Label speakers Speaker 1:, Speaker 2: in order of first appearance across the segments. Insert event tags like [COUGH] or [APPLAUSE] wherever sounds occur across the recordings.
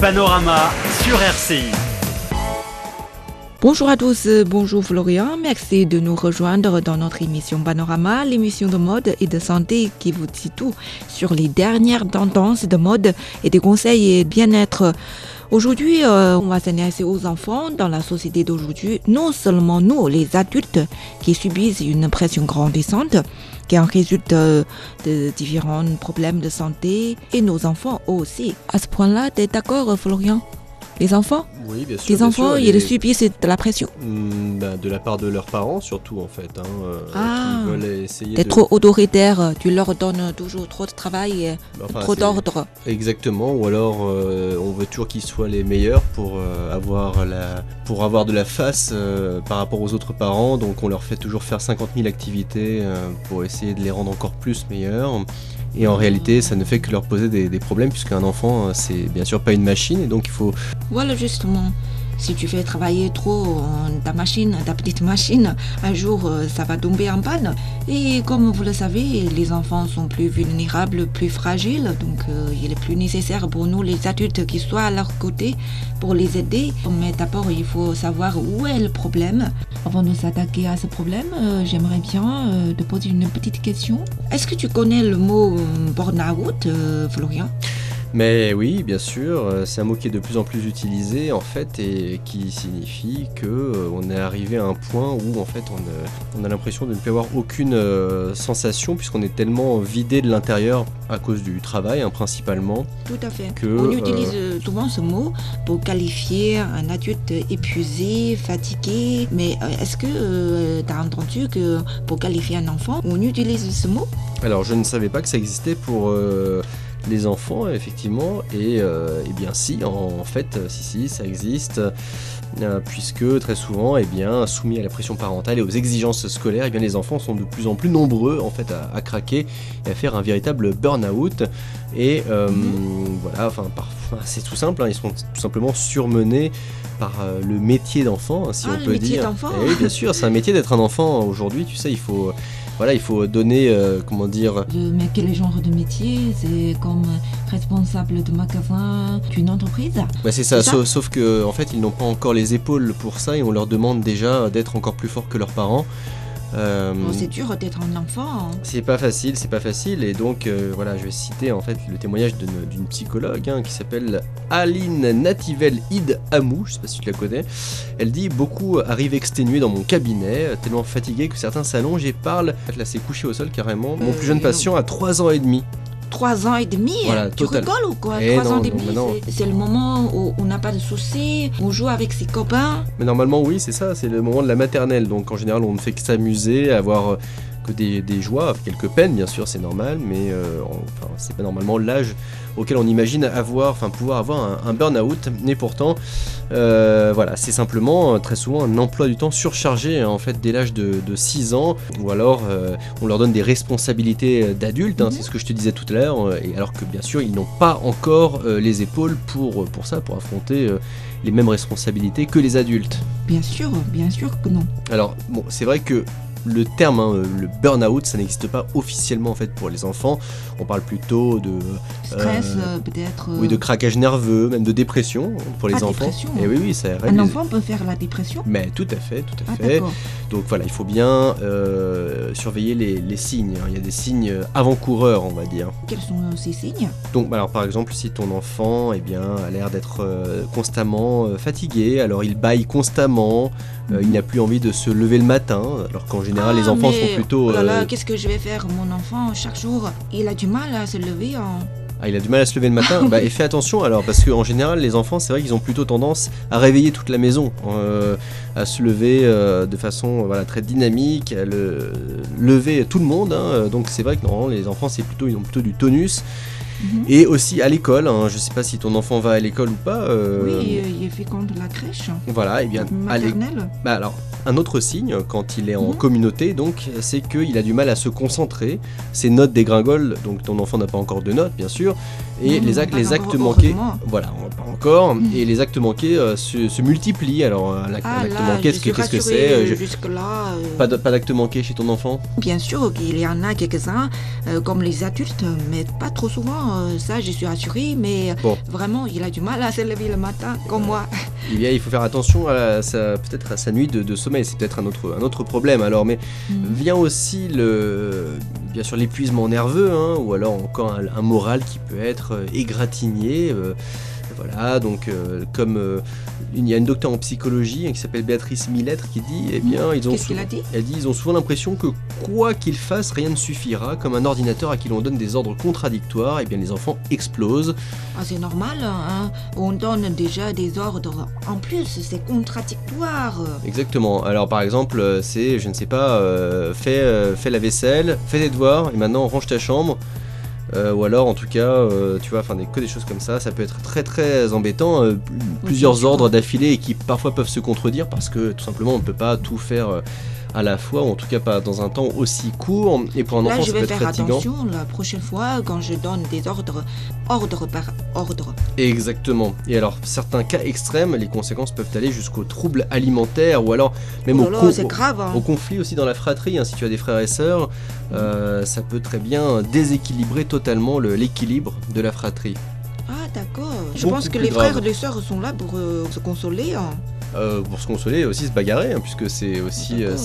Speaker 1: Panorama sur RCI.
Speaker 2: Bonjour à tous, bonjour Florian, merci de nous rejoindre dans notre émission Panorama, l'émission de mode et de santé qui vous dit tout sur les dernières tendances de mode et des conseils et bien-être. Aujourd'hui, euh, on va s'intéresser aux enfants dans la société d'aujourd'hui, non seulement nous, les adultes, qui subissent une pression grandissante, qui en résulte euh, de différents problèmes de santé, et nos enfants aussi. À ce point-là, tu es d'accord, Florian? Les enfants
Speaker 3: Oui, bien sûr.
Speaker 2: Les
Speaker 3: bien
Speaker 2: enfants,
Speaker 3: sûr,
Speaker 2: ils subissent de la pression.
Speaker 3: Ben, de la part de leurs parents, surtout en fait. Hein, euh,
Speaker 2: Ah. T'es
Speaker 3: de.
Speaker 2: trop autoritaire, tu leur donnes toujours trop de travail, et
Speaker 3: Enfin,
Speaker 2: trop
Speaker 3: c'est-
Speaker 2: d'ordre.
Speaker 3: Exactement, ou alors euh, on veut toujours qu'ils soient les meilleurs pour, euh, avoir, la, pour avoir de la face euh, par rapport aux autres parents, donc on leur fait toujours faire 50 000 activités euh, pour essayer de les rendre encore plus meilleurs. Et en réalité, ça ne fait que leur poser des, problèmes, puisqu'un enfant, euh, c'est bien sûr pas une machine, et donc il faut
Speaker 2: Voilà justement. Si tu fais travailler trop euh, ta machine, ta petite machine, un jour euh, ça va tomber en panne. Et comme vous le savez, les enfants sont plus vulnérables, plus fragiles, donc euh, il est plus nécessaire pour nous les adultes qui soient à leur côté pour les aider. Mais d'abord il faut savoir où est le problème. Avant de s'attaquer à ce problème, j'aimerais bien te poser une petite question. Est-ce que tu connais le mot burn-out, Florian?
Speaker 3: Mais oui, bien sûr, euh, c'est un mot qui est de plus en plus utilisé en fait et qui signifie que euh, on est arrivé à un point où en fait on, euh, on a l'impression de ne plus avoir aucune euh, sensation puisqu'on est tellement vidé de l'intérieur à cause du travail hein, principalement.
Speaker 2: Tout à fait.
Speaker 3: Que,
Speaker 2: On utilise souvent ce mot pour qualifier un adulte épuisé, fatigué. Mais est-ce que tu as entendu que pour qualifier un enfant, on utilise ce mot?
Speaker 3: Alors je ne savais pas que ça existait pour les enfants effectivement. Et, euh, eh bien si en, en fait si si ça existe euh, puisque très souvent eh bien soumis à la pression parentale et aux exigences scolaires eh bien les enfants sont de plus en plus nombreux en fait à, à craquer et à faire un véritable burn-out. Et euh, voilà enfin c'est tout simple hein, ils sont tout simplement surmenés par euh, le métier d'enfant si
Speaker 2: Ah,
Speaker 3: on
Speaker 2: le
Speaker 3: peut
Speaker 2: métier
Speaker 3: dire.
Speaker 2: d'enfant.
Speaker 3: Eh oui bien sûr c'est un métier d'être un enfant aujourd'hui tu sais il faut voilà, il faut donner, euh, comment dire,
Speaker 2: Mais quel genre de métier C'est comme responsable de magasin d'une entreprise
Speaker 3: Bah c'est ça,
Speaker 2: C'est ça
Speaker 3: sauf, sauf que en fait ils n'ont pas encore les épaules pour ça et on leur demande déjà d'être encore plus forts que leurs parents. Euh,
Speaker 2: Bon, C'est dur d'être un enfant. hein.
Speaker 3: c'est pas facile, c'est pas facile et donc euh, voilà, je vais citer en fait le témoignage d'une psychologue hein, qui s'appelle Aline Nativel Id Amou, je sais pas si tu la connais. Elle dit beaucoup arrivent exténués dans mon cabinet, tellement fatigués que certains s'allongent et parlent. En fait, là c'est couché au sol carrément. Mon
Speaker 2: Euh,
Speaker 3: plus jeune patient a 3 ans et demi.
Speaker 2: Trois ans et demi
Speaker 3: Voilà,
Speaker 2: Tu
Speaker 3: total.
Speaker 2: rigoles ou quoi?
Speaker 3: Eh
Speaker 2: Trois
Speaker 3: non,
Speaker 2: ans et demi, c'est le moment où on n'a pas de soucis, on joue avec ses copains.
Speaker 3: Mais normalement, oui, c'est ça, c'est le moment de la maternelle. Donc en général, on ne fait que s'amuser, avoir euh, que des, des joies, quelques peines, bien sûr, c'est normal, mais euh, en- enfin, c'est pas normalement l'âge auquel on imagine avoir, enfin pouvoir avoir un, un burn-out. Mais pourtant, euh, voilà, c'est simplement euh, très souvent un emploi du temps surchargé hein, en fait dès l'âge de, de 6 ans, ou alors euh, on leur donne des responsabilités d'adultes, hein, c'est ce que je te disais tout à l'heure, et alors que bien sûr ils n'ont pas encore les épaules pour, pour ça, pour affronter les mêmes responsabilités que les adultes.
Speaker 2: Bien sûr, bien sûr que non.
Speaker 3: Alors, bon, c'est vrai que le terme, hein, le burn-out, ça n'existe pas officiellement en fait pour les enfants. On parle plutôt de,
Speaker 2: Stress,
Speaker 3: Euh,
Speaker 2: euh, peut-être.
Speaker 3: oui, de
Speaker 2: euh,
Speaker 3: craquage nerveux, même de dépression pour les
Speaker 2: Ah,
Speaker 3: enfants.
Speaker 2: dépression.
Speaker 3: Et oui, oui, ça
Speaker 2: Un
Speaker 3: les-
Speaker 2: enfant peut faire la dépression
Speaker 3: Mais tout à fait, tout à
Speaker 2: Ah,
Speaker 3: fait. Donc voilà, il faut bien euh, surveiller les, les signes. hein. Il y a des signes avant-coureurs, on va dire.
Speaker 2: Quels sont euh, ces signes?
Speaker 3: Donc, bah, alors par exemple, si ton enfant eh bien, a l'air d'être euh, constamment euh, fatigué, alors il baille constamment, euh, il n'a plus envie de se lever le matin, alors qu'en général
Speaker 2: Ah,
Speaker 3: les enfants
Speaker 2: mais,
Speaker 3: sont plutôt...
Speaker 2: Oh
Speaker 3: euh,
Speaker 2: qu'est-ce que je vais faire Mon enfant, chaque jour, il a du mal à se lever. En...
Speaker 3: Ah, il a du mal à se lever le matin [LAUGHS] bah, Et fais attention alors, parce qu'en général, les enfants, c'est vrai qu'ils ont plutôt tendance à réveiller toute la maison, euh, à se lever euh, de façon voilà, très dynamique, à le, lever tout le monde. hein. donc c'est vrai que normalement, les enfants, c'est plutôt, ils ont plutôt du tonus.
Speaker 2: Mhm.
Speaker 3: Et aussi à l'école, hein, je sais pas si ton enfant va à l'école ou pas. euh,
Speaker 2: Oui, euh, il fait compte de la crèche
Speaker 3: Voilà, et bien à l'é-
Speaker 2: maternelle.
Speaker 3: Bah alors, un autre signe quand il est en
Speaker 2: Mhm.
Speaker 3: communauté, donc, c'est qu'il a du mal à se concentrer. Ses notes dégringolent, donc ton enfant n'a pas encore de notes, bien sûr. Et les actes, les manqués, voilà, pas encore.
Speaker 2: Mhm.
Speaker 3: Et les actes manqués euh, se, se multiplient. Alors, un acte, un
Speaker 2: Ah là,
Speaker 3: manqué, qu'est-ce que c'est
Speaker 2: euh, Jusque-là, euh,
Speaker 3: Pas d'acte manqué chez ton enfant?
Speaker 2: Bien sûr qu'il y en a quelques-uns, euh, comme les adultes, mais pas trop souvent. Euh, ça je suis assurée, mais
Speaker 3: Bon.
Speaker 2: vraiment il a du mal à se lever le matin, comme moi.
Speaker 3: Eh bien, il faut faire attention à sa, peut-être à sa nuit de, de sommeil. C'est peut-être un autre, un autre problème. Alors, mais vient aussi le, bien sûr, l'épuisement nerveux, hein, ou alors encore un, un moral qui peut être euh, égratigné. euh, voilà, donc euh, comme euh, il y a une docteure en psychologie hein, qui s'appelle Béatrice Millettre qui dit, eh bien, ils ont souvent-
Speaker 2: a dit?
Speaker 3: elle dit, ils ont souvent l'impression que quoi qu'ils fassent, rien ne suffira, comme un ordinateur à qui l'on donne des ordres contradictoires, et bien les enfants explosent.
Speaker 2: Ah, c'est normal, hein. on donne déjà des ordres. En plus, c'est contradictoire.
Speaker 3: Exactement. Alors par exemple, euh, c'est, je ne sais pas, euh, fais, fais la vaisselle, fais tes devoirs, et maintenant range ta chambre. Euh, ou alors en tout cas, euh, tu vois, enfin des, que des choses comme ça, ça peut être très très embêtant. euh, pl- plusieurs ordres d'affilée et qui parfois peuvent se contredire parce que tout simplement on ne peut pas tout faire à la fois, ou en tout cas pas dans un temps aussi court. Et pour un
Speaker 2: Là,
Speaker 3: enfant,
Speaker 2: je
Speaker 3: ça peut
Speaker 2: vais
Speaker 3: être
Speaker 2: faire
Speaker 3: fatigant.
Speaker 2: attention la prochaine fois quand je donne des ordres, ordre par ordre.
Speaker 3: Exactement. Et alors, certains cas extrêmes, les conséquences peuvent aller jusqu'aux troubles alimentaires ou alors même
Speaker 2: Oh
Speaker 3: au,
Speaker 2: là là,
Speaker 3: con-
Speaker 2: grave. hein.
Speaker 3: au conflit aussi dans la fratrie. hein, si tu as des frères et sœurs, euh, ça peut très bien déséquilibrer totalement le- l'équilibre de la fratrie.
Speaker 2: Ah, d'accord. Je pense que les
Speaker 3: grave.
Speaker 2: frères et les sœurs sont là pour euh, se consoler. hein.
Speaker 3: Euh, pour se consoler aussi se bagarrer, hein, puisque c'est aussi euh,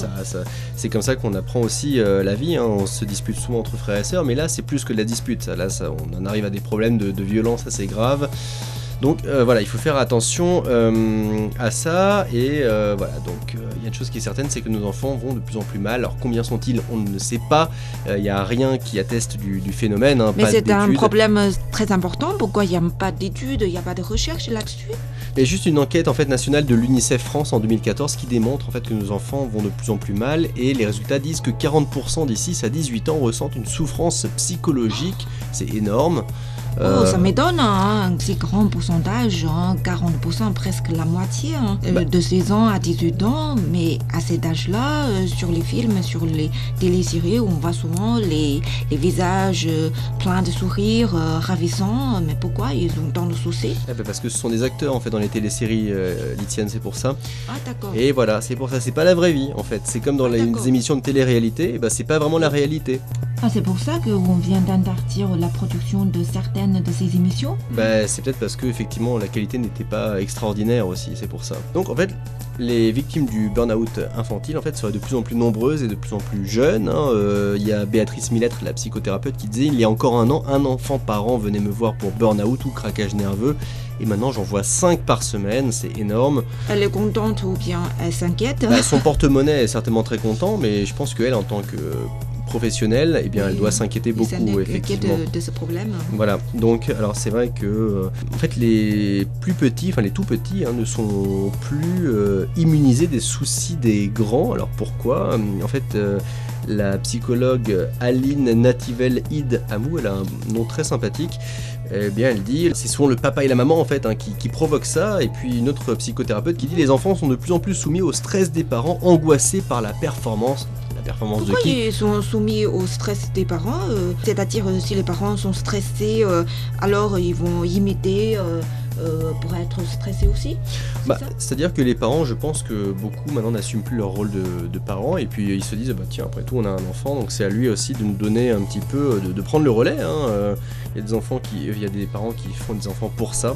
Speaker 3: c'est comme ça qu'on apprend aussi euh, la vie. hein. On se dispute souvent entre frères et sœurs, mais là c'est plus que de la dispute. Là, on en arrive à des problèmes de, de violence assez graves. Donc euh, voilà, il faut faire attention euh, à ça. Et euh, voilà, donc il y a une chose qui est certaine, c'est que nos enfants vont de plus en plus mal. Alors combien sont-ils? On ne sait pas. Il n'y a rien qui atteste du, du phénomène. hein,
Speaker 2: Mais c'est un problème très important. Pourquoi il n'y a pas d'études, il n'y a pas de recherche là-dessus?
Speaker 3: Il y a juste une enquête en fait nationale de l'UNICEF France en 2014 qui démontre en fait que nos enfants vont de plus en plus mal et les résultats disent que 40% des 6 à 18 ans ressentent une souffrance psychologique, c'est énorme.
Speaker 2: Oh,
Speaker 3: Euh,
Speaker 2: ça m'étonne, hein, un si grand pourcentage, hein, 40%, presque la moitié, hein, euh,
Speaker 3: Bah.
Speaker 2: de 16 ans à 18 ans. Mais à cet âge-là, euh, sur les films, sur les téléséries, on voit souvent les, les visages euh, pleins de sourires, euh, ravissants. Mais pourquoi ils ont dans le souci
Speaker 3: eh ben, parce que ce sont des acteurs en fait dans les téléséries euh, Litienne, c'est pour ça.
Speaker 2: Ah, d'accord.
Speaker 3: Et voilà, c'est pour ça, c'est pas la vraie vie en fait. C'est comme dans
Speaker 2: Ah,
Speaker 3: les émissions de télé-réalité, ben, c'est pas vraiment la réalité.
Speaker 2: Ah, c'est pour ça qu'on vient d'interdire la production de certaines de ces émissions?
Speaker 3: Bah, c'est peut-être parce que effectivement la qualité n'était pas extraordinaire aussi, c'est pour ça. Donc en fait, les victimes du burn-out infantile en fait seraient de plus en plus nombreuses et de plus en plus jeunes. hein. Euh, Il y a Béatrice Millettre, la psychothérapeute, qui disait il y a encore un an, un enfant par an venait me voir pour burn-out ou craquage nerveux. Et maintenant j'en vois 5 par semaine, c'est énorme.
Speaker 2: Elle est contente ou bien elle s'inquiète?
Speaker 3: Bah, son porte-monnaie est certainement très content, mais je pense qu'elle en tant que professionnelle, eh bien elle doit s'inquiéter beaucoup effectivement.
Speaker 2: de, de ce problème.
Speaker 3: Voilà, donc alors c'est vrai que euh, en fait les plus petits, enfin les tout petits, hein, ne sont plus euh, immunisés des soucis des grands. Alors pourquoi? En fait, euh, la psychologue Aline Nativel Id Amou, elle a un nom très sympathique. Eh bien, elle dit, c'est souvent le papa et la maman en fait hein, qui, qui provoquent ça, et puis une autre psychothérapeute qui dit les enfants sont de plus en plus soumis au stress des parents, angoissés par la performance. La performance
Speaker 2: Pourquoi
Speaker 3: de qui
Speaker 2: ils sont soumis au stress des parents euh, C'est-à-dire euh, si les parents sont stressés, euh, alors ils vont imiter euh, euh, pour être stressés aussi
Speaker 3: Bah, C'est-à-dire que les parents, je pense que beaucoup maintenant n'assument plus leur rôle de, de parents et puis ils se disent bah tiens après tout on a un enfant donc c'est à lui aussi de nous donner un petit peu de, de prendre le relais. hein. Euh, Il y a des enfants qui, il y a des parents qui font des enfants pour ça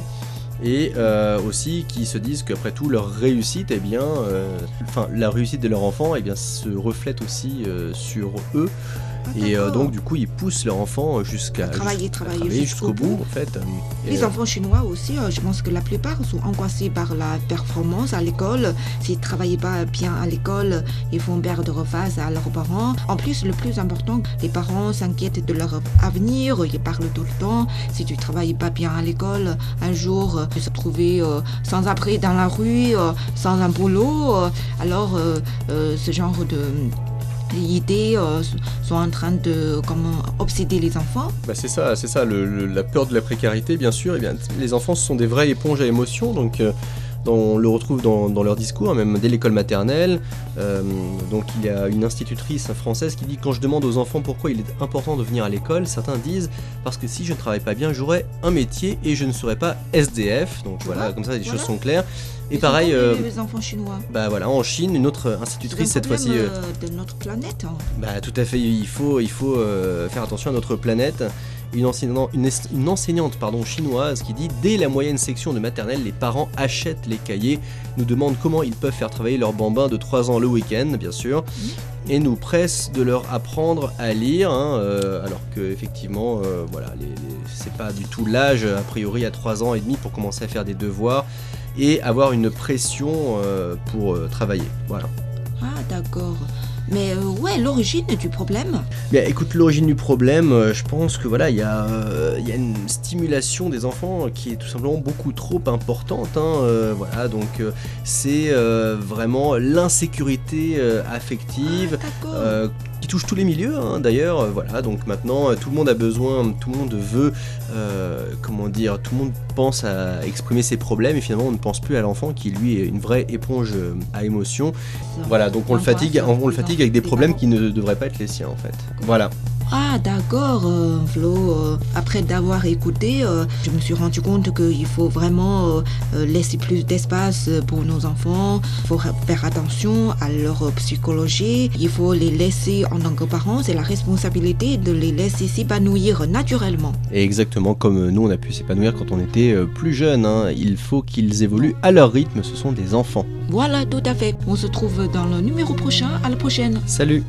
Speaker 3: et euh, aussi qui se disent qu'après tout leur réussite eh bien euh, enfin la réussite de leur enfant eh bien se reflète aussi euh, sur eux et euh, donc du coup ils poussent leur enfant jusqu'à
Speaker 2: travailler, travailler
Speaker 3: jusqu'au bout
Speaker 2: bout.
Speaker 3: en fait. Et,
Speaker 2: Les
Speaker 3: euh,
Speaker 2: enfants chinois aussi, euh, je pense que la plupart sont angoissés par la performance à l'école. S'ils ne travaillent pas bien à l'école, ils font perdre face à leurs parents. En plus, le plus important, les parents s'inquiètent de leur avenir. Ils parlent tout le temps. Si tu travailles pas bien à l'école, un jour, euh, tu se trouver euh, sans abri dans la rue, sans un boulot. alors, ce genre de idées euh, sont en train de comment obséder les enfants.
Speaker 3: Bah c'est ça, c'est ça, le- le- la peur de la précarité, bien sûr. Et bien, les enfants, ce sont des vraies éponges à émotions, donc euh, on le retrouve dans, dans leur discours, même dès l'école maternelle. Euh, donc il y a une institutrice française qui dit quand je demande aux enfants pourquoi il est important de venir à l'école, certains disent parce que si je ne travaille pas bien, j'aurai un métier et je ne serai pas SDF. Donc voilà, comme ça les
Speaker 2: voilà.
Speaker 3: choses sont claires. Et pareil, euh,
Speaker 2: les- les enfants chinois.
Speaker 3: bah voilà, en Chine, une autre institutrice cette fois-ci. euh,
Speaker 2: euh, de notre planète. hein.
Speaker 3: bah tout à fait, il faut, il faut faire attention à notre planète. une enseignante, une, es- une enseignante pardon, chinoise qui dit dès la moyenne section de maternelle, les parents achètent les cahiers, nous demandent comment ils peuvent faire travailler leurs bambins de 3 ans le week-end, bien sûr, et nous pressent de leur apprendre à lire, hein, euh, alors que effectivement, euh, voilà, les- les- c'est pas du tout l'âge a priori à 3 ans et demi pour commencer à faire des devoirs et avoir une pression euh, pour euh, travailler. Voilà.
Speaker 2: Ah, d'accord. Mais euh, ouais, l'origine du problème?
Speaker 3: Bien, écoute, l'origine du problème, euh, je pense que voilà, il y, euh, y a une stimulation des enfants qui est tout simplement beaucoup trop importante. hein, voilà, donc c'est vraiment l'insécurité affective.
Speaker 2: Ah, D'accord.
Speaker 3: Qui touche tous les milieux hein, d'ailleurs euh, voilà donc maintenant euh, tout le monde a besoin tout le monde veut euh, comment dire tout le monde pense à exprimer ses problèmes et finalement on ne pense plus à l'enfant qui lui est une vraie éponge à émotions voilà donc on le fatigue on, on le fatigue avec des problèmes qui ne devraient pas être les siens en fait. Voilà
Speaker 2: Ah, d'accord, euh, Flo. euh, après d'avoir écouté, euh, je me suis rendu compte qu'il faut vraiment laisser plus d'espace pour nos enfants. Il faut faire attention à leur psychologie. Il faut les laisser en tant que parents. C'est la responsabilité de les laisser s'épanouir naturellement.
Speaker 3: Et exactement comme nous on a pu s'épanouir quand on était plus jeune hein. il faut qu'ils évoluent à leur rythme ce sont des enfants
Speaker 2: Voilà, tout à fait. On se trouve dans le numéro prochain. À la prochaine.
Speaker 3: salut